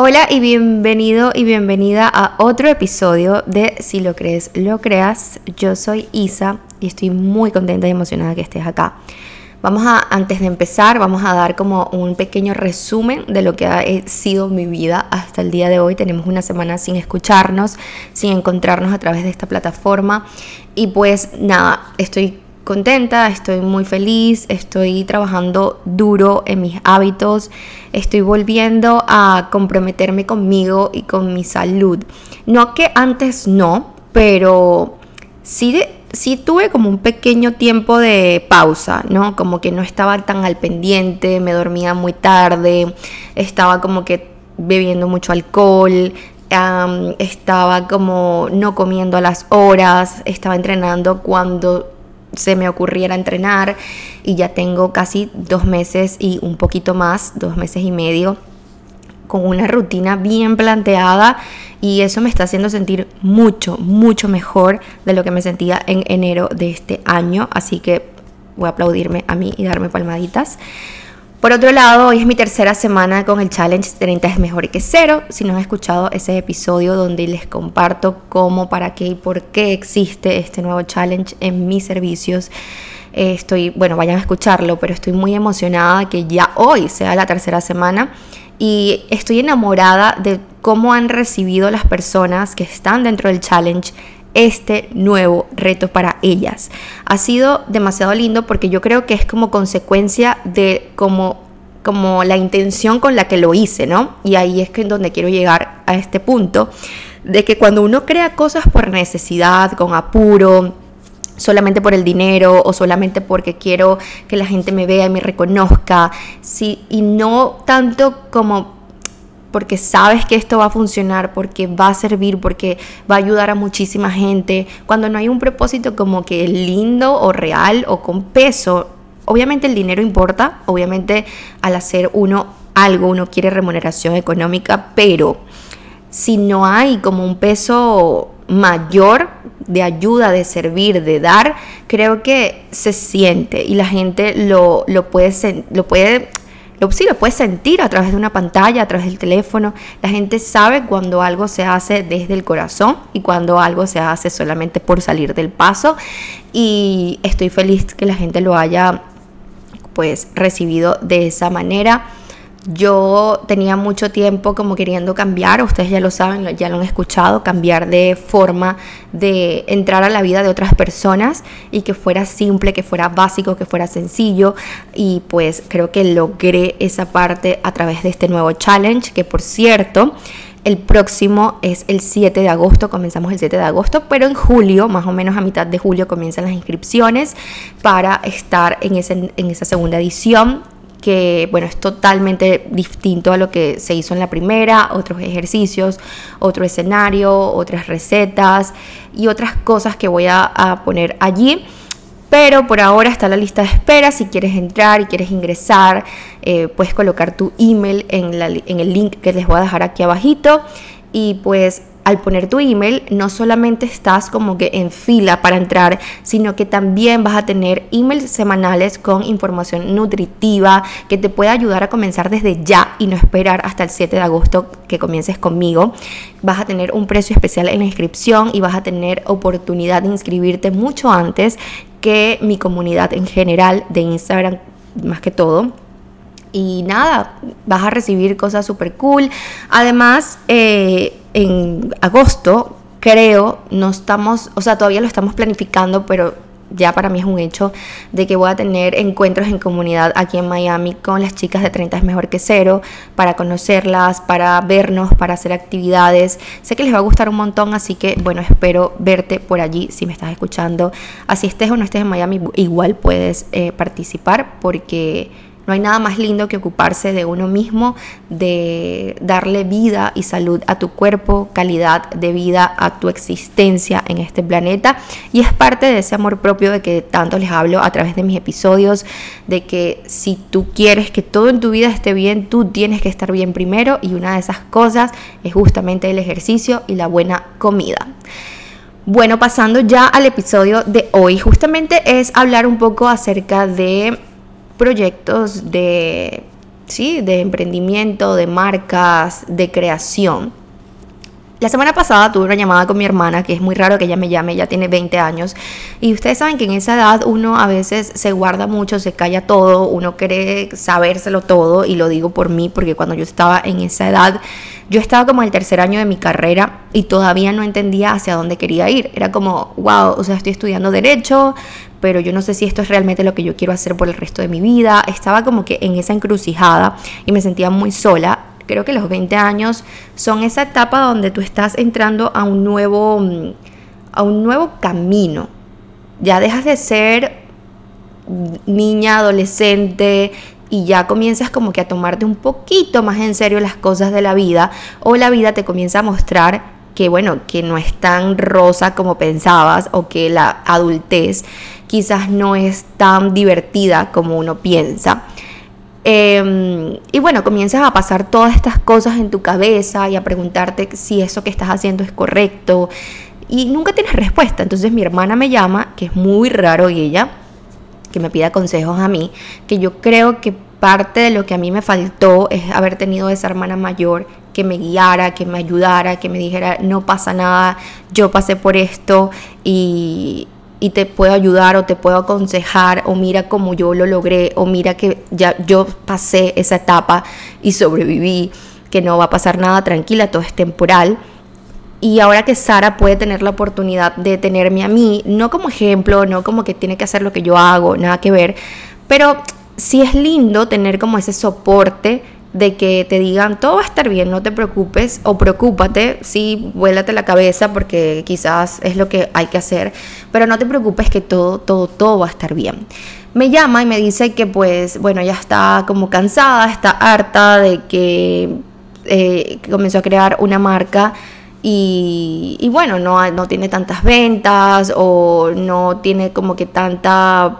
Hola y bienvenido y bienvenida a otro episodio de Si lo crees, lo creas. Yo soy Isa y estoy muy contenta y emocionada que estés acá. Vamos a, antes de empezar, vamos a dar como un pequeño resumen de lo que ha sido mi vida hasta el día de hoy. Tenemos una semana sin escucharnos, sin encontrarnos a través de esta plataforma. Y pues nada, estoy contenta, estoy muy feliz, estoy trabajando duro en mis hábitos, estoy volviendo a comprometerme conmigo y con mi salud. No que antes no, pero sí, sí tuve como un pequeño tiempo de pausa, ¿no? Como que no estaba tan al pendiente, me dormía muy tarde, estaba como que bebiendo mucho alcohol, estaba como no comiendo a las horas, estaba entrenando cuando se me ocurriera entrenar y ya tengo casi dos meses y un poquito más, dos meses y medio, con una rutina bien planteada y eso me está haciendo sentir mucho, mucho mejor de lo que me sentía en enero de este año, así que voy a aplaudirme a mí y darme palmaditas. Por otro lado, hoy es mi tercera semana con el challenge 30 es mejor que cero. Si no has escuchado ese episodio donde les comparto cómo, para qué y por qué existe este nuevo challenge en mis servicios, eh, estoy, bueno, vayan a escucharlo, pero estoy muy emocionada que ya hoy sea la tercera semana y estoy enamorada de cómo han recibido las personas que están dentro del challenge este nuevo reto para ellas. Ha sido demasiado lindo porque yo creo que es como consecuencia de como como la intención con la que lo hice, ¿no? Y ahí es que en donde quiero llegar a este punto de que cuando uno crea cosas por necesidad, con apuro, solamente por el dinero o solamente porque quiero que la gente me vea y me reconozca, sí, y no tanto como porque sabes que esto va a funcionar, porque va a servir, porque va a ayudar a muchísima gente. Cuando no hay un propósito como que lindo o real o con peso, obviamente el dinero importa, obviamente al hacer uno algo uno quiere remuneración económica, pero si no hay como un peso mayor de ayuda, de servir, de dar, creo que se siente y la gente lo, lo, puede, lo puede lo, sí, lo puedes sentir a través de una pantalla, a través del teléfono. La gente sabe cuando algo se hace desde el corazón y cuando algo se hace solamente por salir del paso. Y estoy feliz que la gente lo haya pues recibido de esa manera. Yo tenía mucho tiempo como queriendo cambiar, ustedes ya lo saben, ya lo han escuchado, cambiar de forma de entrar a la vida de otras personas y que fuera simple, que fuera básico, que fuera sencillo. Y pues creo que logré esa parte a través de este nuevo challenge, que por cierto, el próximo es el 7 de agosto, comenzamos el 7 de agosto, pero en julio, más o menos a mitad de julio, comienzan las inscripciones para estar en, ese, en esa segunda edición que bueno, es totalmente distinto a lo que se hizo en la primera, otros ejercicios, otro escenario, otras recetas y otras cosas que voy a, poner allí. Pero por ahora está la lista de espera. Si quieres entrar y quieres ingresar, eh, puedes colocar tu email en, en el link que les voy a dejar aquí abajito. Y pues al poner tu email no solamente estás como que en fila para entrar, sino que también vas a tener emails semanales con información nutritiva que te puede ayudar a comenzar desde ya y no esperar hasta el 7 de agosto que comiences conmigo. Vas a tener un precio especial en la inscripción y vas a tener oportunidad de inscribirte mucho antes que mi comunidad en general de Instagram más que todo y nada, vas a recibir cosas súper cool. Además, eh, en agosto, creo, no estamos, o sea, todavía lo estamos planificando, pero ya para mí es un hecho de que voy a tener encuentros en comunidad aquí en Miami con las chicas de 30 es mejor que cero, para conocerlas, para vernos, para hacer actividades. Sé que les va a gustar un montón, así que bueno, espero verte por allí si me estás escuchando. Así estés o no estés en Miami, igual puedes eh, participar porque no hay nada más lindo que ocuparse de uno mismo, de darle vida y salud a tu cuerpo, calidad de vida a tu existencia en este planeta. Y es parte de ese amor propio de que tanto les hablo a través de mis episodios, de que si tú quieres que todo en tu vida esté bien, tú tienes que estar bien primero y una de esas cosas es justamente el ejercicio y la buena comida. Bueno, pasando ya al episodio de hoy, justamente es hablar un poco acerca de proyectos de ¿sí? De emprendimiento, de marcas, de creación. La semana pasada tuve una llamada con mi hermana, que es muy raro que ella me llame, ella tiene 20 años, y ustedes saben que en esa edad uno a veces se guarda mucho, se calla todo, uno quiere sabérselo todo, y lo digo por mí, porque cuando yo estaba en esa edad, yo estaba como en el tercer año de mi carrera y todavía no entendía hacia dónde quería ir. Era como, wow, o sea, estoy estudiando derecho, pero yo no sé si esto es realmente lo que yo quiero hacer por el resto de mi vida. Estaba como que en esa encrucijada y me sentía muy sola creo que los 20 años son esa etapa donde tú estás entrando a un nuevo, mm, a un nuevo camino. Ya dejas de ser niña, adolescente y ya comienzas como que a tomarte un poquito más en serio las cosas de la vida o la vida te comienza a mostrar que bueno, que no es tan rosa como pensabas o que la adultez quizás no es tan divertida como uno piensa. Em, y bueno, comienzas a pasar todas estas cosas en tu cabeza y a preguntarte si eso que estás haciendo es correcto. Y nunca tienes respuesta. Entonces mi hermana me llama, que es muy raro ella, que me pida consejos a mí, que yo creo que parte de lo que a mí me faltó es haber tenido esa hermana mayor que me guiara, que me ayudara, que me dijera, no pasa nada, yo pasé por esto y, y te puedo ayudar o te puedo aconsejar o mira cómo yo lo logré o mira que ya yo pasé esa etapa y sobreviví, que no va a pasar nada, tranquila, todo es temporal. Y ahora que Sara puede tener la oportunidad de tenerme a mí, no como ejemplo, no como que tiene que hacer lo que yo hago, nada que ver, pero sí es lindo tener como ese soporte de que te digan todo va a estar bien, no te preocupes o preocúpate, sí, vuélate la cabeza porque quizás es lo que hay que hacer, pero no te preocupes que todo, todo, todo va a estar bien. Me llama y me dice que pues, bueno, ya está como cansada, está harta de que eh, comenzó a crear una marca y, y bueno, no, no tiene tantas ventas o no tiene como que tanta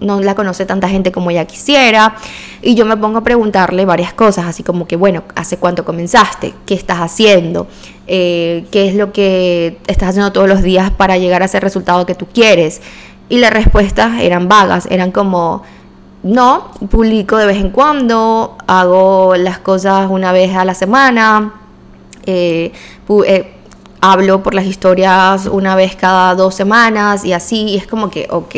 no la conoce tanta gente como ella quisiera. Y yo me pongo a preguntarle varias cosas, así como que, bueno, ¿hace cuánto comenzaste? ¿Qué estás haciendo? Eh, ¿Qué es lo que estás haciendo todos los días para llegar a ese resultado que tú quieres? Y las respuestas eran vagas, eran como, no, publico de vez en cuando, hago las cosas una vez a la semana, eh, eh, hablo por las historias una vez cada dos semanas y así, y es como que, ok,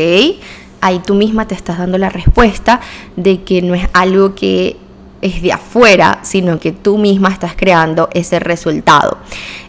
ahí tú misma te estás dando la respuesta de que no es algo que es de afuera, sino que tú misma estás creando ese resultado.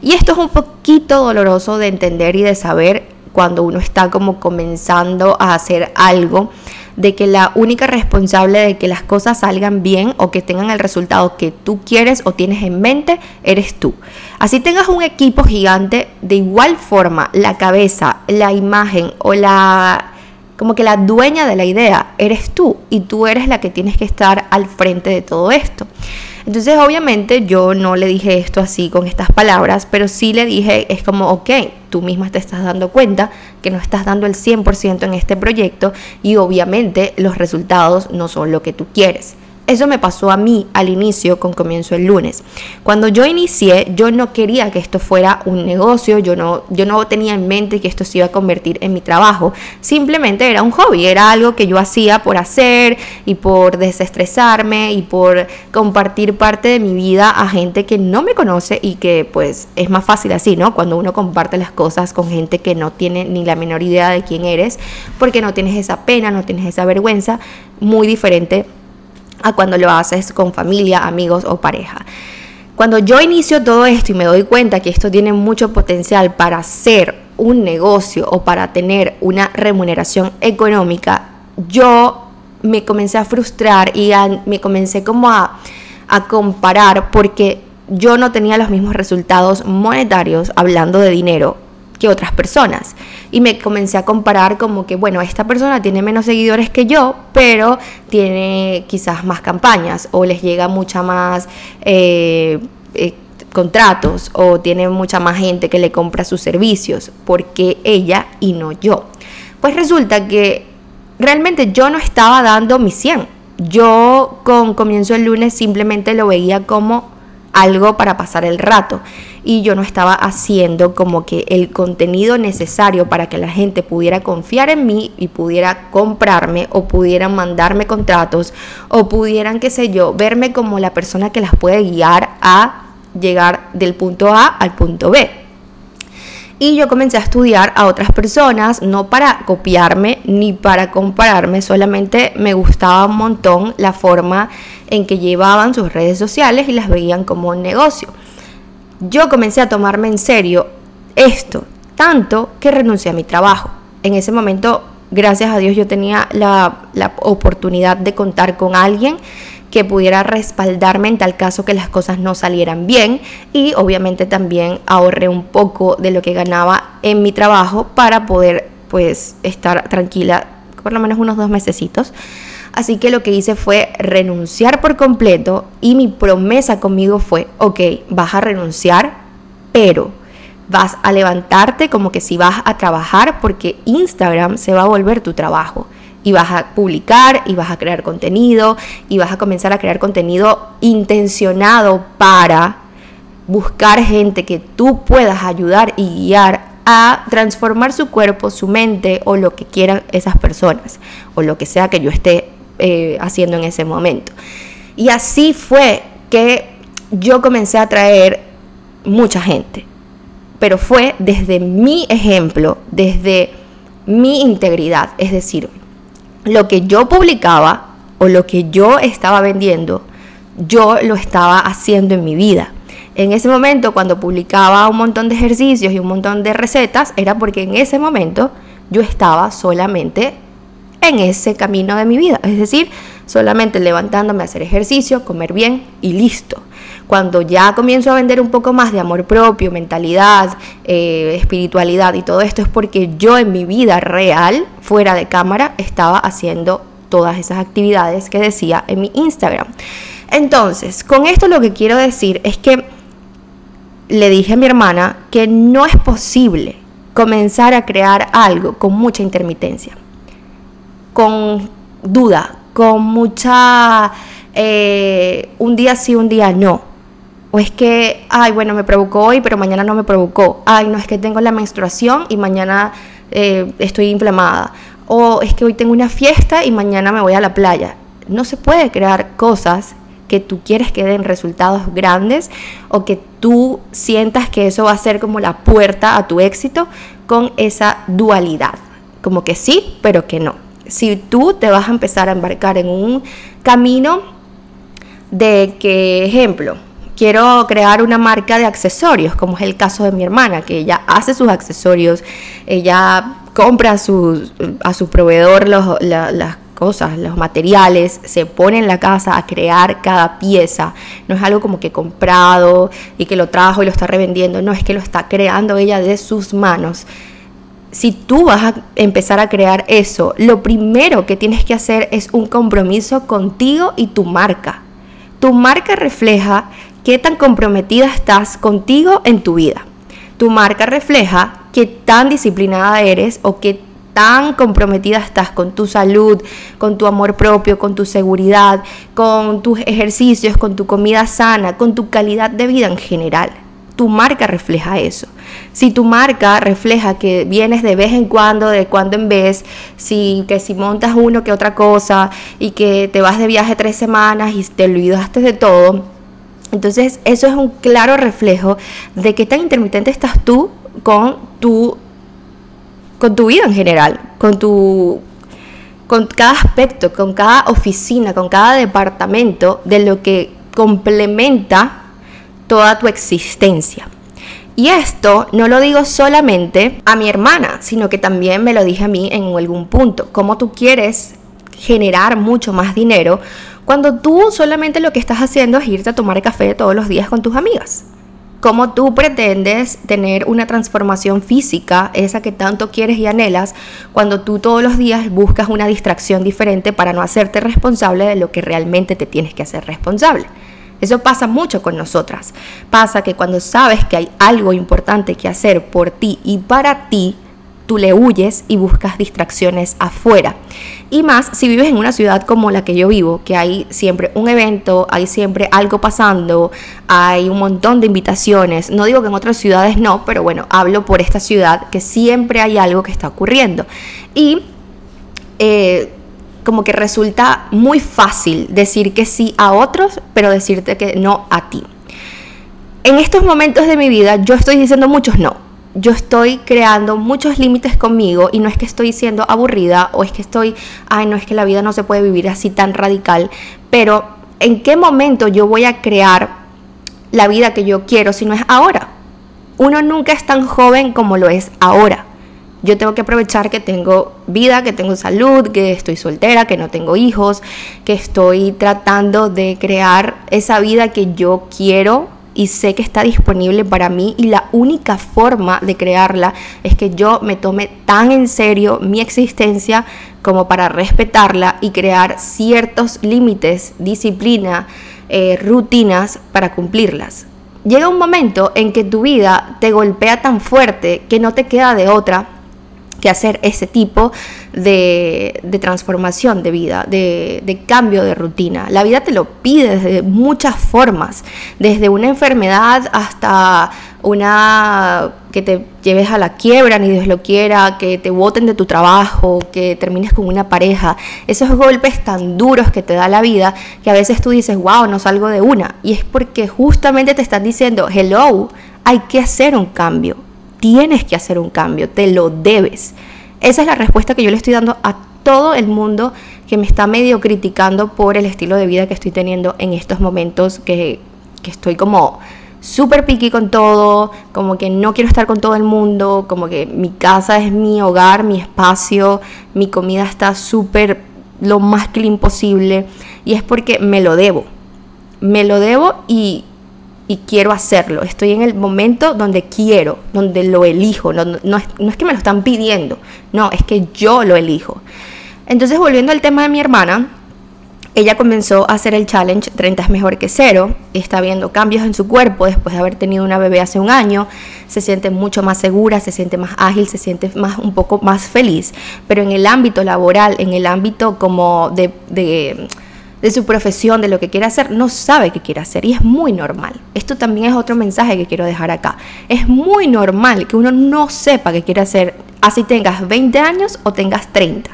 Y esto es un poquito doloroso de entender y de saber cuando uno está como comenzando a hacer algo, de que la única responsable de que las cosas salgan bien o que tengan el resultado que tú quieres o tienes en mente, eres tú. Así tengas un equipo gigante, de igual forma la cabeza, la imagen o la como que la dueña de la idea eres tú y tú eres la que tienes que estar al frente de todo esto. Entonces obviamente yo no le dije esto así con estas palabras, pero sí le dije, es como, ok, tú misma te estás dando cuenta que no estás dando el 100% en este proyecto y obviamente los resultados no son lo que tú quieres. Eso me pasó a mí al inicio con comienzo el lunes. Cuando yo inicié, yo no quería que esto fuera un negocio, yo no, yo no tenía en mente que esto se iba a convertir en mi trabajo. Simplemente era un hobby, era algo que yo hacía por hacer y por desestresarme y por compartir parte de mi vida a gente que no me conoce y que pues es más fácil así, ¿no? Cuando uno comparte las cosas con gente que no tiene ni la menor idea de quién eres, porque no tienes esa pena, no tienes esa vergüenza, muy diferente a cuando lo haces con familia, amigos o pareja. Cuando yo inicio todo esto y me doy cuenta que esto tiene mucho potencial para hacer un negocio o para tener una remuneración económica, yo me comencé a frustrar y me comencé como a, a comparar porque yo no tenía los mismos resultados monetarios hablando de dinero que otras personas. Y me comencé a comparar como que, bueno, esta persona tiene menos seguidores que yo, pero tiene quizás más campañas o les llega mucha más... Eh, eh, contratos o tiene mucha más gente que le compra sus servicios, porque ella y no yo. Pues resulta que realmente yo no estaba dando mi 100. Yo con comienzo el lunes simplemente lo veía como algo para pasar el rato y yo no estaba haciendo como que el contenido necesario para que la gente pudiera confiar en mí y pudiera comprarme o pudieran mandarme contratos o pudieran, qué sé yo, verme como la persona que las puede guiar a llegar del punto A al punto B. Y yo comencé a estudiar a otras personas, no para copiarme ni para compararme, solamente me gustaba un montón la forma en que llevaban sus redes sociales y las veían como un negocio. Yo comencé a tomarme en serio esto, tanto que renuncié a mi trabajo. En ese momento, gracias a Dios, yo tenía la, la oportunidad de contar con alguien que pudiera respaldarme en tal caso que las cosas no salieran bien y obviamente también ahorré un poco de lo que ganaba en mi trabajo para poder pues estar tranquila por lo menos unos dos mesecitos. Así que lo que hice fue renunciar por completo y mi promesa conmigo fue, ok, vas a renunciar, pero vas a levantarte como que si vas a trabajar porque Instagram se va a volver tu trabajo y vas a publicar y vas a crear contenido y vas a comenzar a crear contenido intencionado para buscar gente que tú puedas ayudar y guiar a transformar su cuerpo, su mente o lo que quieran esas personas o lo que sea que yo esté eh, haciendo en ese momento. Y así fue que yo comencé a traer mucha gente, pero fue desde mi ejemplo, desde mi integridad, es decir, lo que yo publicaba o lo que yo estaba vendiendo, yo lo estaba haciendo en mi vida. En ese momento, cuando publicaba un montón de ejercicios y un montón de recetas, era porque en ese momento yo estaba solamente en ese camino de mi vida. Es decir, solamente levantándome a hacer ejercicio, comer bien y listo. Cuando ya comienzo a vender un poco más de amor propio, mentalidad, eh, espiritualidad y todo esto es porque yo en mi vida real, fuera de cámara, estaba haciendo todas esas actividades que decía en mi Instagram. Entonces, con esto lo que quiero decir es que le dije a mi hermana que no es posible comenzar a crear algo con mucha intermitencia, con duda, con mucha... Eh, un día sí, un día no o es que, ay, bueno, me provocó hoy, pero mañana no me provocó. Ay, no es que tengo la menstruación y mañana eh, estoy inflamada. O es que hoy tengo una fiesta y mañana me voy a la playa. No se puede crear cosas que tú quieres que den resultados grandes o que tú sientas que eso va a ser como la puerta a tu éxito con esa dualidad. Como que sí, pero que no. Si tú te vas a empezar a embarcar en un camino de que, ejemplo, quiero crear una marca de accesorios, como es el caso de mi hermana, que ella hace sus accesorios, ella compra a su, proveedor las cosas, los materiales, se pone en la casa a crear cada pieza. No es algo como que comprado y que lo trajo y lo está revendiendo, no, es que lo está creando ella de sus manos. Si tú vas a empezar a crear eso, lo primero que tienes que hacer es un compromiso contigo y tu marca. Tu marca refleja qué tan comprometida estás contigo en tu vida. Tu marca refleja qué tan disciplinada eres o qué tan comprometida estás con tu salud, con tu amor propio, con tu seguridad, con tus ejercicios, con tu comida sana, con tu calidad de vida en general. Tu marca refleja eso. Si tu marca refleja que vienes de vez en cuando, de cuando en vez, si, que si montas uno que otra cosa y que te vas de viaje tres semanas y te olvidaste de todo, entonces, eso es un claro reflejo de qué tan intermitente estás tú con tu, con tu vida en general, con tu con cada aspecto, con cada oficina, con cada departamento de lo que complementa toda tu existencia. Y esto no lo digo solamente a mi hermana, sino que también me lo dije a mí en algún punto. Cómo tú quieres generar mucho más dinero cuando tú solamente lo que estás haciendo es irte a tomar café todos los días con tus amigas. ¿Cómo tú pretendes tener una transformación física, esa que tanto quieres y anhelas, cuando tú todos los días buscas una distracción diferente para no hacerte responsable de lo que realmente te tienes que hacer responsable? Eso pasa mucho con nosotras. Pasa que cuando sabes que hay algo importante que hacer por ti y para ti, tú le huyes y buscas distracciones afuera. Y más si vives en una ciudad como la que yo vivo, que hay siempre un evento, hay siempre algo pasando, hay un montón de invitaciones. No digo que en otras ciudades no, pero bueno, hablo por esta ciudad que siempre hay algo que está ocurriendo. Y eh, como que resulta muy fácil decir que sí a otros, pero decirte que no a ti. En estos momentos de mi vida yo estoy diciendo muchos no yo estoy creando muchos límites conmigo y no es que estoy siendo aburrida o es que estoy, ay, no es que la vida no se puede vivir así tan radical, pero ¿en qué momento yo voy a crear la vida que yo quiero si no es ahora? Uno nunca es tan joven como lo es ahora. Yo tengo que aprovechar que tengo vida, que tengo salud, que estoy soltera, que no tengo hijos, que estoy tratando de crear esa vida que yo quiero y sé que está disponible para mí y la única forma de crearla es que yo me tome tan en serio mi existencia como para respetarla y crear ciertos límites, disciplina, eh, rutinas para cumplirlas. Llega un momento en que tu vida te golpea tan fuerte que no te queda de otra que hacer ese tipo de, transformación de vida, de, cambio de rutina. La vida te lo pide de muchas formas, desde una enfermedad hasta una que te lleves a la quiebra, ni Dios lo quiera, que te boten de tu trabajo, que termines con una pareja, esos golpes tan duros que te da la vida, que a veces tú dices, wow, no salgo de una. Y es porque justamente te están diciendo, hello, hay que hacer un cambio tienes que hacer un cambio, te lo debes. Esa es la respuesta que yo le estoy dando a todo el mundo que me está medio criticando por el estilo de vida que estoy teniendo en estos momentos que, estoy como súper piqui con todo, como que no quiero estar con todo el mundo, como que mi casa es mi hogar, mi espacio, mi comida está súper lo más clean posible y es porque me lo debo. Me lo debo y y quiero hacerlo. Estoy en el momento donde quiero, donde lo elijo. No, no, es, que me lo están pidiendo, no, es que yo lo elijo. Entonces, volviendo al tema de mi hermana, ella comenzó a hacer el challenge 30 es mejor que cero. Está viendo cambios en su cuerpo después de haber tenido una bebé hace un año. Se siente mucho más segura, se siente más ágil, se siente más, un poco más feliz. Pero en el ámbito laboral, en el ámbito como de de su profesión, de lo que quiere hacer, no sabe qué quiere hacer y es muy normal. Esto también es otro mensaje que quiero dejar acá. Es muy normal que uno no sepa qué quiere hacer, así tengas 20 años o tengas 30.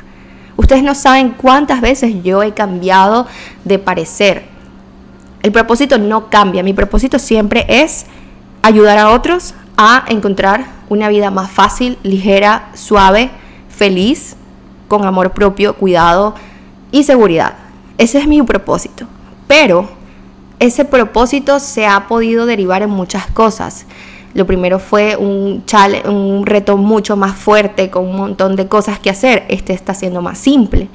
Ustedes no saben cuántas veces yo he cambiado de parecer. El propósito no cambia, mi propósito siempre es ayudar a otros a encontrar una vida más fácil, ligera, suave, feliz, con amor propio, cuidado y seguridad. Ese es mi propósito. Pero ese propósito se ha podido derivar en muchas cosas. Lo primero fue un, reto mucho más fuerte con un montón de cosas que hacer. Este está siendo más simple.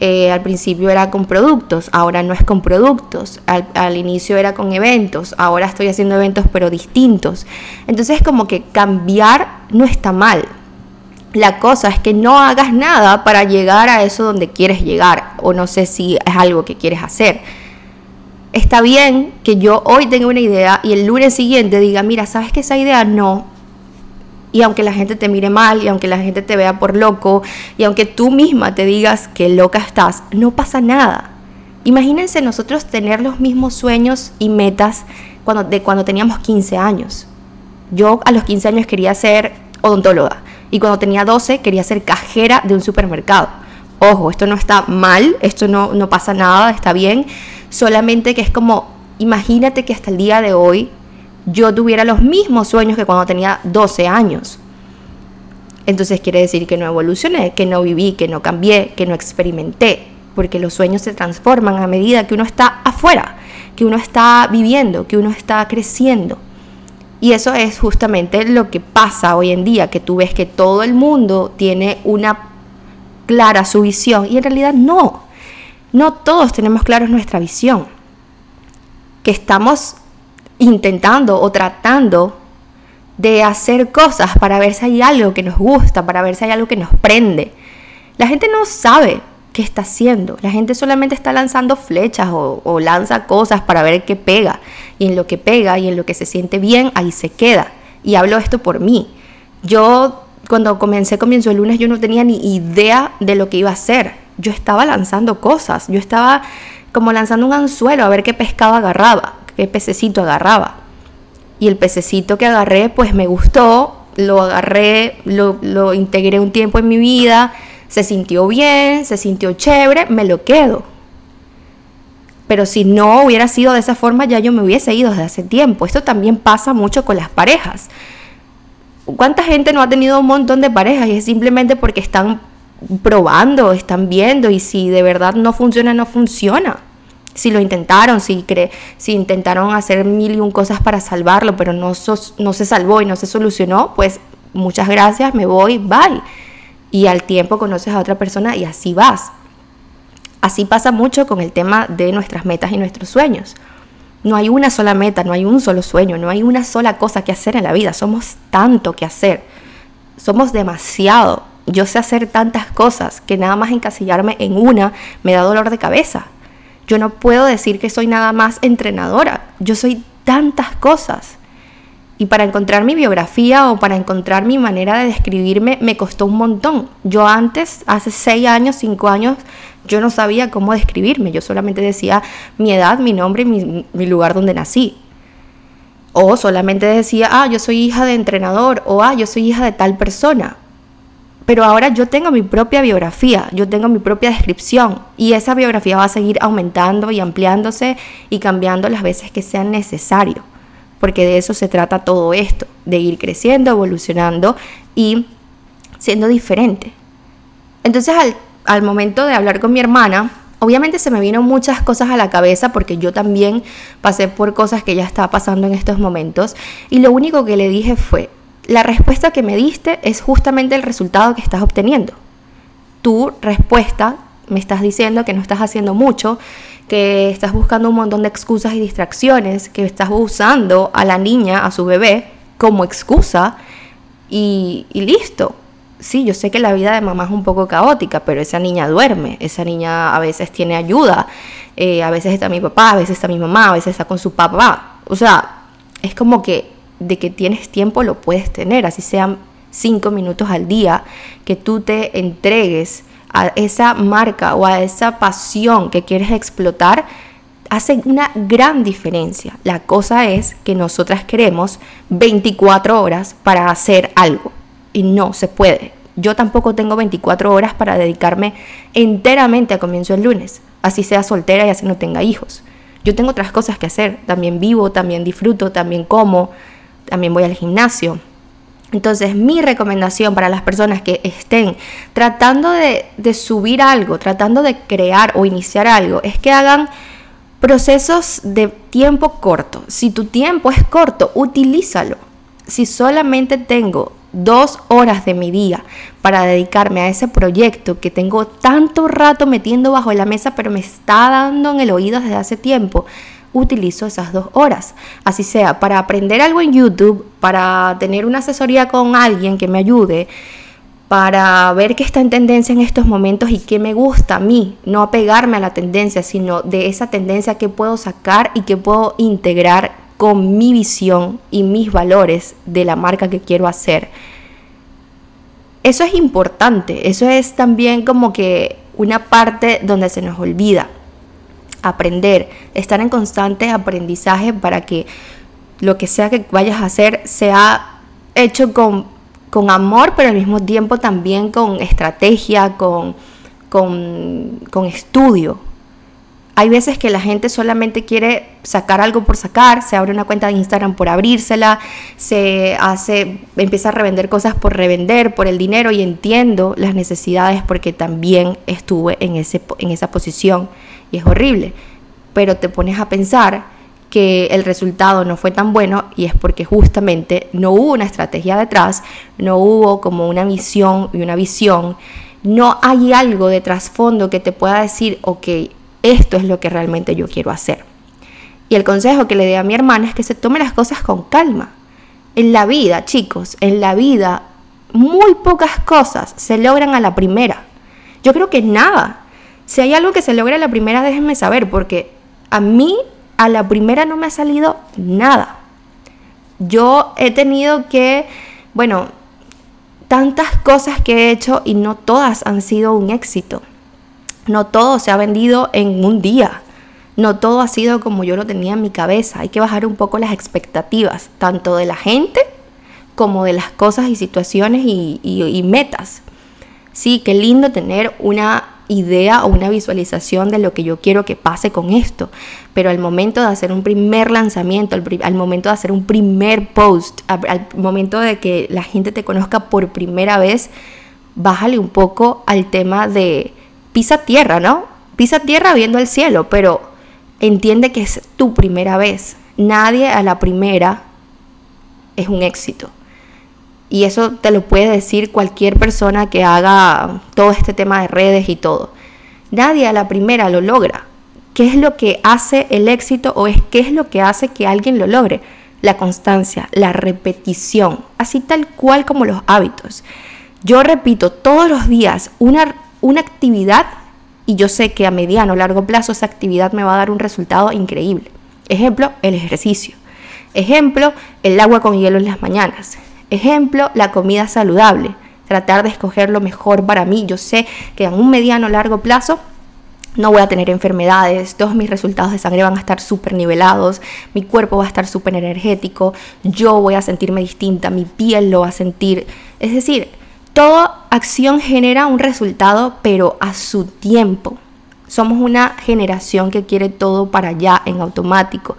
Eh, al principio era con productos, ahora no es con productos. Al, al, inicio era con eventos, ahora estoy haciendo eventos pero distintos. Entonces como que cambiar no está mal. La cosa es que no hagas nada para llegar a eso donde quieres llegar o no sé si es algo que quieres hacer. Está bien que yo hoy tenga una idea y el lunes siguiente diga, mira, ¿sabes que esa idea no? Y aunque la gente te mire mal y aunque la gente te vea por loco y aunque tú misma te digas que loca estás, no pasa nada. Imagínense nosotros tener los mismos sueños y metas cuando, de cuando teníamos 15 años. Yo a los 15 años quería ser odontóloga y cuando tenía 12 quería ser cajera de un supermercado. Ojo, esto no está mal, esto no, no pasa nada, está bien, solamente que es como, imagínate que hasta el día de hoy yo tuviera los mismos sueños que cuando tenía 12 años. Entonces quiere decir que no evolucioné, que no viví, que no cambié, que no experimenté, porque los sueños se transforman a medida que uno está afuera, que uno está viviendo, que uno está creciendo. Y eso es justamente lo que pasa hoy en día, que tú ves que todo el mundo tiene una clara su visión y en realidad no. No todos tenemos claros nuestra visión. Que estamos intentando o tratando de hacer cosas para ver si hay algo que nos gusta, para ver si hay algo que nos prende. La gente no sabe qué está haciendo. La gente solamente está lanzando flechas o, lanza cosas para ver qué pega. Y en lo que pega y en lo que se siente bien, ahí se queda. Y hablo esto por mí. Yo cuando comencé comienzo el lunes yo no tenía ni idea de lo que iba a hacer. Yo estaba lanzando cosas, yo estaba como lanzando un anzuelo a ver qué pescado agarraba, qué pececito agarraba. Y el pececito que agarré pues me gustó, lo agarré, lo, lo integré un tiempo en mi vida, se sintió bien, se sintió chévere, me lo quedo. Pero si no hubiera sido de esa forma, ya yo me hubiese ido desde hace tiempo. Esto también pasa mucho con las parejas. ¿Cuánta gente no ha tenido un montón de parejas y es simplemente porque están probando, están viendo y si de verdad no funciona, no funciona? Si lo intentaron, si, si intentaron hacer mil y un cosas para salvarlo, pero no, no se salvó y no se solucionó, pues muchas gracias, me voy, bye. Y al tiempo conoces a otra persona y así vas. Así pasa mucho con el tema de nuestras metas y nuestros sueños. No hay una sola meta, no hay un solo sueño, no hay una sola cosa que hacer en la vida. Somos tanto que hacer. Somos demasiado. Yo sé hacer tantas cosas que nada más encasillarme en una me da dolor de cabeza. Yo no puedo decir que soy nada más entrenadora. Yo soy tantas cosas. Y para encontrar mi biografía o para encontrar mi manera de describirme me costó un montón. Yo antes, hace seis años, cinco años, yo no sabía cómo describirme, yo solamente decía mi edad, mi nombre y mi, lugar donde nací. O solamente decía, ah, yo soy hija de entrenador, o ah, yo soy hija de tal persona. Pero ahora yo tengo mi propia biografía, yo tengo mi propia descripción y esa biografía va a seguir aumentando y ampliándose y cambiando las veces que sean necesario, porque de eso se trata todo esto, de ir creciendo, evolucionando y siendo diferente. Entonces al al momento de hablar con mi hermana, obviamente se me vino muchas cosas a la cabeza porque yo también pasé por cosas que ya estaba pasando en estos momentos y lo único que le dije fue, la respuesta que me diste es justamente el resultado que estás obteniendo. Tu respuesta me estás diciendo que no estás haciendo mucho, que estás buscando un montón de excusas y distracciones, que estás usando a la niña, a su bebé, como excusa y, listo sí, yo sé que la vida de mamá es un poco caótica, pero esa niña duerme, esa niña a veces tiene ayuda, eh, a veces está mi papá, a veces está mi mamá, a veces está con su papá. O sea, es como que de que tienes tiempo lo puedes tener, así sean cinco minutos al día, que tú te entregues a esa marca o a esa pasión que quieres explotar, hace una gran diferencia. La cosa es que nosotras queremos 24 horas para hacer algo y no se puede. Yo tampoco tengo 24 horas para dedicarme enteramente a comienzo el lunes, así sea soltera y así no tenga hijos. Yo tengo otras cosas que hacer, también vivo, también disfruto, también como, también voy al gimnasio. Entonces mi recomendación para las personas que estén tratando de, subir algo, tratando de crear o iniciar algo, es que hagan procesos de tiempo corto. Si tu tiempo es corto, utilízalo. Si solamente tengo dos horas de mi día para dedicarme a ese proyecto que tengo tanto rato metiendo bajo la mesa, pero me está dando en el oído desde hace tiempo, utilizo esas dos horas. Así sea, para aprender algo en YouTube, para tener una asesoría con alguien que me ayude, para ver qué está en tendencia en estos momentos y qué me gusta a mí, no apegarme a la tendencia, sino de esa tendencia que puedo sacar y que puedo integrar con mi visión y mis valores de la marca que quiero hacer. Eso es importante, eso es también como que una parte donde se nos olvida aprender, estar en constante aprendizaje para que lo que sea que vayas a hacer sea hecho con, con amor, pero al mismo tiempo también con estrategia, con, con, con estudio, hay veces que la gente solamente quiere sacar algo por sacar, se abre una cuenta de Instagram por abrírsela, se hace, empieza a revender cosas por revender, por el dinero y entiendo las necesidades porque también estuve en, ese, en esa posición y es horrible. Pero te pones a pensar que el resultado no fue tan bueno y es porque justamente no hubo una estrategia detrás, no hubo como una misión y una visión, no hay algo de trasfondo que te pueda decir, ok, esto es lo que realmente yo quiero hacer. Y el consejo que le doy a mi hermana es que se tome las cosas con calma. En la vida, chicos, en la vida muy pocas cosas se logran a la primera. Yo creo que nada. Si hay algo que se logra la primera, déjenme saber, porque a mí a la primera no me ha salido nada. Yo he tenido que, bueno, tantas cosas que he hecho y no todas han sido un éxito. No todo se ha vendido en un día. No todo ha sido como yo lo tenía en mi cabeza. Hay que bajar un poco las expectativas, tanto de la gente como de las cosas y situaciones y, metas. Sí, qué lindo tener una idea o una visualización de lo que yo quiero que pase con esto. Pero al momento de hacer un primer lanzamiento, al, momento de hacer un primer post, al, momento de que la gente te conozca por primera vez, bájale un poco al tema de pisa tierra, ¿no? Pisa tierra viendo el cielo, pero entiende que es tu primera vez. Nadie a la primera es un éxito. Y eso te lo puede decir cualquier persona que haga todo este tema de redes y todo. Nadie a la primera lo logra. ¿Qué es lo que hace el éxito o es qué es lo que hace que alguien lo logre? La constancia, la repetición, así tal cual como los hábitos. Yo repito todos los días una, una actividad y yo sé que a mediano o largo plazo esa actividad me va a dar un resultado increíble. Ejemplo, el ejercicio. Ejemplo, el agua con hielo en las mañanas. Ejemplo, la comida saludable. Tratar de escoger lo mejor para mí. Yo sé que en un mediano largo plazo no voy a tener enfermedades, todos mis resultados de sangre van a estar súper nivelados, mi cuerpo va a estar súper energético, yo voy a sentirme distinta, mi piel lo va a sentir. Es decir, toda acción genera un resultado, pero a su tiempo. Somos una generación que quiere todo para allá, en automático.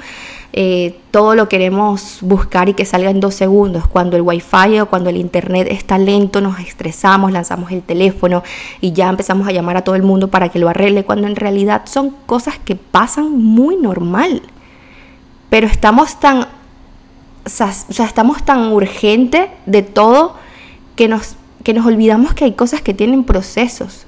Eh, todo lo queremos buscar y que salga en dos segundos. Cuando el wifi o cuando el internet está lento, nos estresamos, lanzamos el teléfono y ya empezamos a llamar a todo el mundo para que lo arregle, cuando en realidad son cosas que pasan muy normal. Pero estamos tan, o sea, estamos tan urgente de todo que nos, que nos olvidamos que hay cosas que tienen procesos.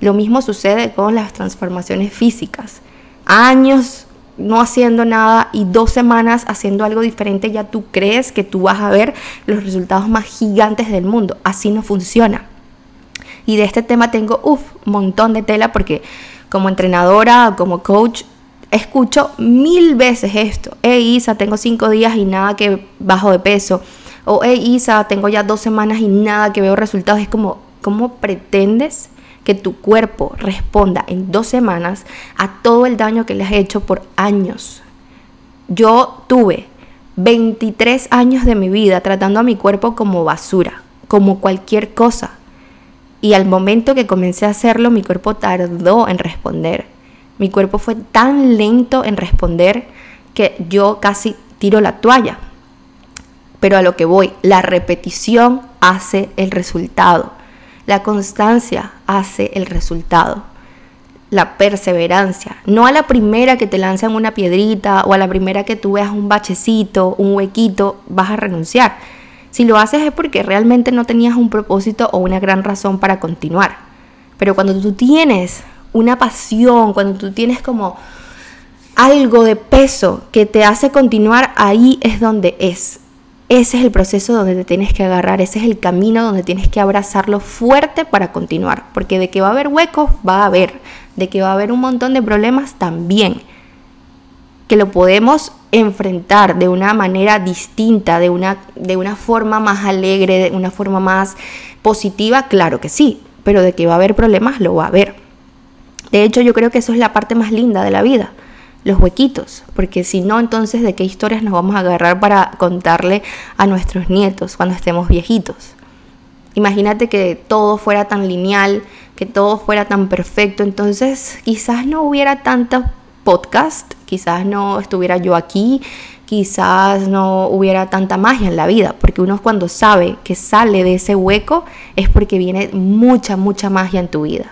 Lo mismo sucede con las transformaciones físicas. Años no haciendo nada y dos semanas haciendo algo diferente, ya tú crees que tú vas a ver los resultados más gigantes del mundo. Así no funciona. Y de este tema tengo, un montón de tela porque como entrenadora, como coach, escucho mil veces esto. Hey Isa, tengo cinco días y nada que bajo de peso. O hey Isa, tengo ya dos semanas y nada que veo resultados. Es como, ¿cómo pretendes que tu cuerpo responda en dos semanas a todo el daño que le has hecho por años. Yo tuve 23 años de mi vida tratando a mi cuerpo como basura, como cualquier cosa. Y al momento que comencé a hacerlo, mi cuerpo tardó en responder. Mi cuerpo fue tan lento en responder que yo casi tiro la toalla. Pero a lo que voy, la repetición hace el resultado. La constancia hace el resultado. La perseverancia. No a la primera que te lanzan una piedrita o a la primera que tú veas un bachecito, un huequito, vas a renunciar. Si lo haces es porque realmente no tenías un propósito o una gran razón para continuar. Pero cuando tú tienes una pasión, cuando tú tienes como algo de peso que te hace continuar, ahí es donde es. Ese es el proceso donde te tienes que agarrar, ese es el camino donde tienes que abrazarlo fuerte para continuar, porque de que va a haber huecos, va a haber, de que va a haber un montón de problemas también, que lo podemos enfrentar de una manera distinta, de una, de una forma más alegre, de una forma más positiva, claro que sí, pero de que va a haber problemas, lo va a haber. De hecho, yo creo que eso es la parte más linda de la vida los huequitos, porque si no, entonces de qué historias nos vamos a agarrar para contarle a nuestros nietos cuando estemos viejitos. Imagínate que todo fuera tan lineal, que todo fuera tan perfecto, entonces quizás no hubiera tantos podcast, quizás no estuviera yo aquí, quizás no hubiera tanta magia en la vida, porque uno cuando sabe que sale de ese hueco es porque viene mucha, mucha magia en tu vida.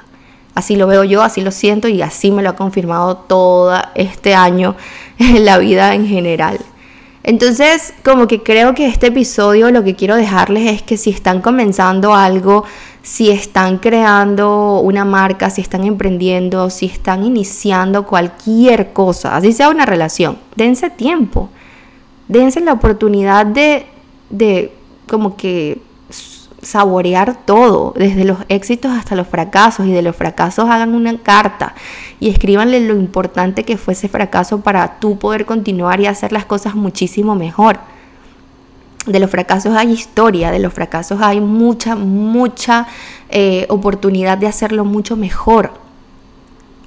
Así lo veo yo, así lo siento y así me lo ha confirmado todo este año en la vida en general. Entonces, como que creo que este episodio lo que quiero dejarles es que si están comenzando algo, si están creando una marca, si están emprendiendo, si están iniciando cualquier cosa, así sea una relación, dense tiempo, dense la oportunidad de, de como que saborear todo, desde los éxitos hasta los fracasos, y de los fracasos hagan una carta y escríbanle lo importante que fue ese fracaso para tú poder continuar y hacer las cosas muchísimo mejor. de los fracasos hay historia, de los fracasos hay mucha, mucha eh, oportunidad de hacerlo mucho mejor.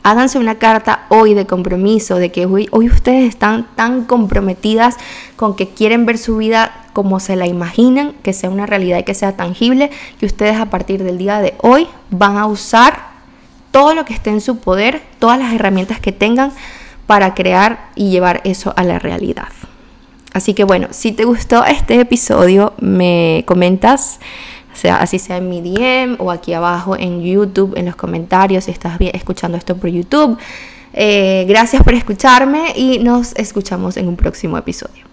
Háganse una carta hoy de compromiso, de que hoy, ustedes están tan comprometidas con que quieren ver su vida como se la imaginan, que sea una realidad y que sea tangible, que ustedes a partir del día de hoy van a usar todo lo que esté en su poder, todas las herramientas que tengan para crear y llevar eso a la realidad. Así que bueno, si te gustó este episodio, me comentas, sea, así sea en mi DM o aquí abajo en YouTube, en los comentarios, si estás escuchando esto por YouTube. Eh, gracias por escucharme y nos escuchamos en un próximo episodio.